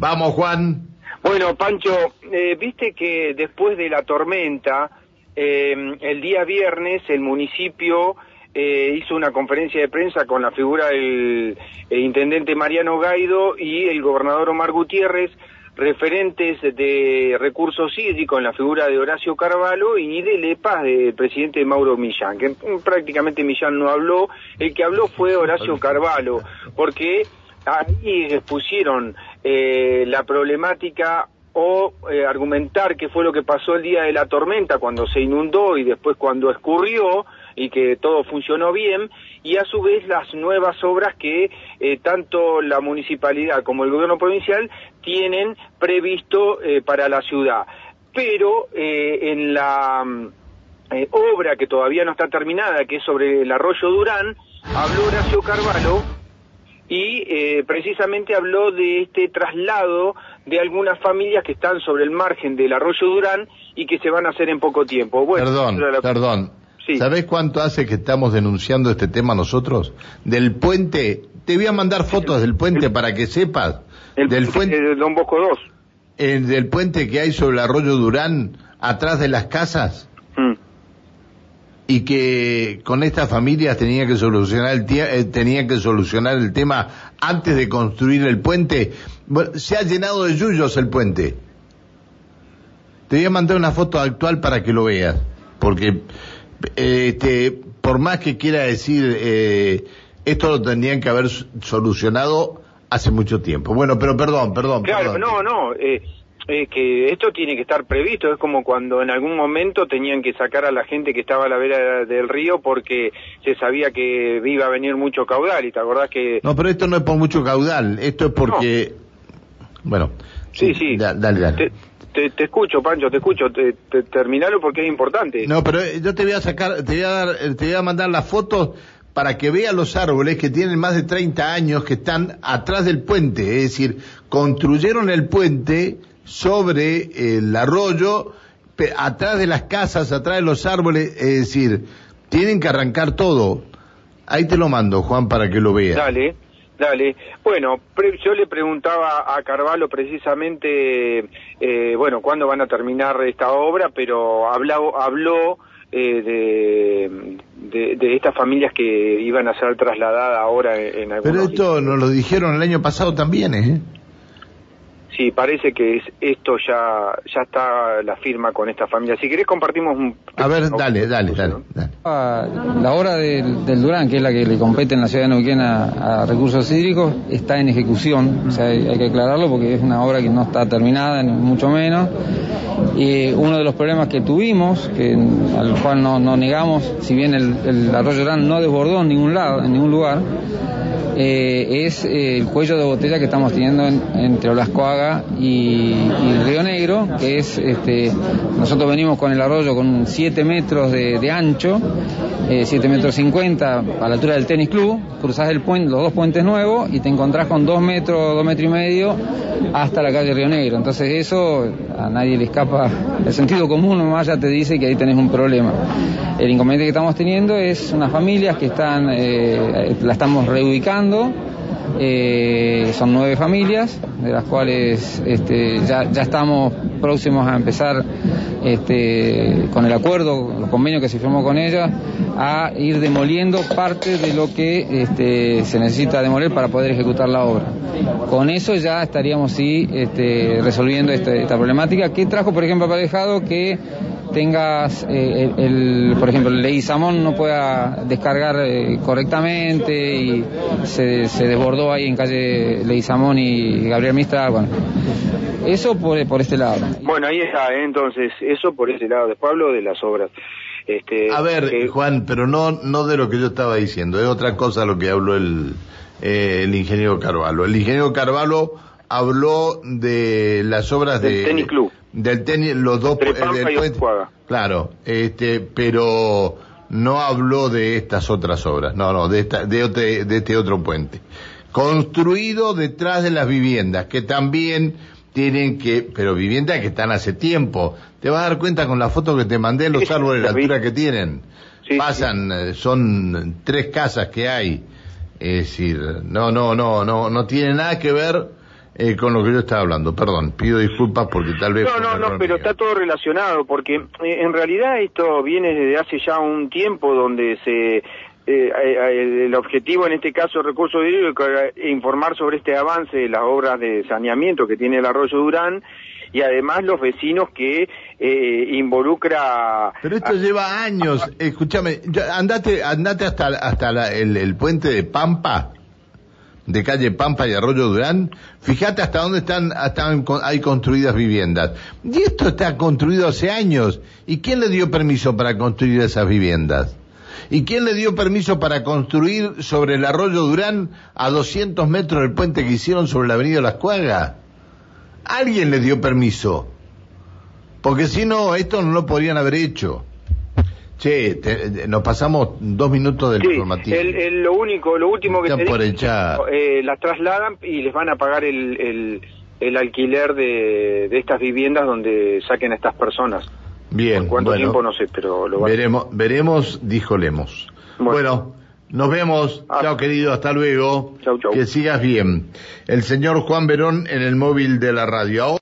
Vamos, Juan. Bueno, Pancho, eh, viste que después de la tormenta, eh, el día viernes el municipio eh, hizo una conferencia de prensa con la figura del intendente Mariano Gaido y el gobernador Omar Gutiérrez, referentes de recursos hídricos en la figura de Horacio Carvalho y de Lepas del presidente Mauro Millán, que prácticamente Millán no habló, el que habló fue Horacio Carvalho, porque ahí expusieron eh, la problemática o eh, argumentar qué fue lo que pasó el día de la tormenta cuando se inundó y después cuando escurrió y que todo funcionó bien y a su vez las nuevas obras que eh, tanto la municipalidad como el gobierno provincial tienen previsto eh, para la ciudad. Pero eh, en la obra que todavía no está terminada, que es sobre el arroyo Durán, habló Horacio Carvalho y precisamente habló de este traslado de algunas familias que están sobre el margen del arroyo Durán y que se van a hacer en poco tiempo. perdón, perdón. ¿Sabés cuánto hace que estamos denunciando este tema nosotros? Del puente, te voy a mandar fotos del puente para que sepas. El del puente de Don Bosco 2. El del puente que hay sobre el arroyo Durán, atrás de las casas. Mm. Y que con estas familias tenía que solucionar el eh, tenía que solucionar el tema antes de construir el puente. se ha llenado de yuyos el puente. Te voy a mandar una foto actual para que lo veas, porque este, por más que quiera decir, eh, esto lo tendrían que haber solucionado hace mucho tiempo. Bueno, pero perdón, perdón. Claro, no, no. Eh, que esto tiene que estar previsto. Es como cuando en algún momento tenían que sacar a la gente que estaba a la vera del río porque se sabía que iba a venir mucho caudal. ¿Y te acordás que.? No, pero esto no es por mucho caudal. Esto es porque. Bueno. Sí, sí. dale, dale. Te, escucho, Pancho, te escucho. Te, terminalo porque es importante. No, pero eh, yo te voy a sacar, te voy a dar, eh, te voy a mandar las fotos para que vean los árboles que tienen más de 30 años que están atrás del puente. Es decir, construyeron el puente sobre el arroyo, atrás de las casas, atrás de los árboles. Es decir, tienen que arrancar todo. Ahí te lo mando, Juan, para que lo veas. Dale. Dale. Bueno, yo le preguntaba a Carvalho precisamente, eh, bueno, cuándo van a terminar esta obra, pero habló, habló eh, de, de, estas familias que iban a ser trasladadas ahora en, en Pero esto nos lo dijeron el año pasado también, ¿eh? Sí, parece que es, esto ya ya está la firma con esta familia. Si querés compartimos un... A ver, dale, dale, dale. Ah, la obra del, Durán, que es la que le compete en la ciudad de Neuquén a, recursos hídricos, está en ejecución. O sea, hay, que aclararlo porque es una obra que no está terminada, ni mucho menos. Y uno de los problemas que tuvimos, que, al cual no, no negamos, si bien el, el arroyo Durán no desbordó en ningún lado, en ningún lugar, eh, es eh, el cuello de botella que estamos teniendo entre Olascoaga y, y, Río Negro, que es, este, nosotros venimos con el arroyo con 7 metros de, ancho, eh, 7 metros 50 a la altura del tenis club, cruzás el puente, los dos puentes nuevos y te encontrás con 2 metros, 2 metros y medio hasta la calle Río Negro. Entonces eso a nadie le escapa, el sentido común nomás ya te dice que ahí tenés un problema. El inconveniente que estamos teniendo es unas familias que están, eh, la estamos reubicando eh, son nueve familias, de las cuales este, ya, estamos próximos a empezar este, con el acuerdo, los convenios que se firmó con ellas, a ir demoliendo parte de lo que este, se necesita demoler para poder ejecutar la obra. Con eso ya estaríamos sí este, resolviendo esta, problemática que trajo, por ejemplo, aparejado que tengas, eh, el, por ejemplo, el Leguizamón no pueda descargar eh, correctamente y se, se, desbordó ahí en calle Leguizamón y Gabriel Mistral, bueno. Eso por, por este lado. Bueno, ahí está, ¿eh? entonces, eso por ese lado. Después hablo de las obras. Este, A ver, Juan, pero no, no de lo que yo estaba diciendo, es otra cosa lo que habló el, el ingeniero Carvalho. El ingeniero Carvalho habló de las obras del tenis club. Del tenis, los dos del Claro, este, pero no habló de estas otras obras, no, no, de esta, de, de este otro puente. Construido detrás de las viviendas, que también tienen que, pero viviendas que están hace tiempo. Te vas a dar cuenta con la foto que te mandé, los árboles, la altura que tienen. Pasan, eh, son tres casas que hay. Es decir, no, no, no, no, no tiene nada que ver eh, con lo que yo estaba hablando. Perdón, pido disculpas porque tal vez... No, no, no, pero está todo relacionado, porque eh, en realidad esto viene desde hace ya un tiempo donde se... Eh, el objetivo en este caso del recurso hídrico es informar sobre este avance de las obras de saneamiento que tiene el arroyo Durán y además los vecinos que eh, involucra... Pero esto lleva años, escúchame, andate, andate hasta, hasta el, puente de Pampa, de calle Pampa y Arroyo Durán, fíjate hasta dónde están, hasta hay construidas viviendas. Y esto está construido hace años. ¿Y quién le dio permiso para construir esas viviendas? ¿Y quién le dio permiso para construir sobre el arroyo Durán a 200 metros del puente que hicieron sobre la avenida Las Cuagas? Alguien le dio permiso. Porque si no, esto no lo podrían haber hecho. Che, nos pasamos dos minutos del informativo. El, lo único, lo último que te digo, eh, las trasladan y les van a pagar el, el, alquiler de, de, estas viviendas donde saquen a estas personas. Bien. cuánto tiempo no sé, pero lo veremos, veremos, dijo Lemos. bueno nos vemos. Ah. Chao, querido. Hasta luego. Chau, chau. Que sigas bien. El señor Juan Verón en el móvil de la radio.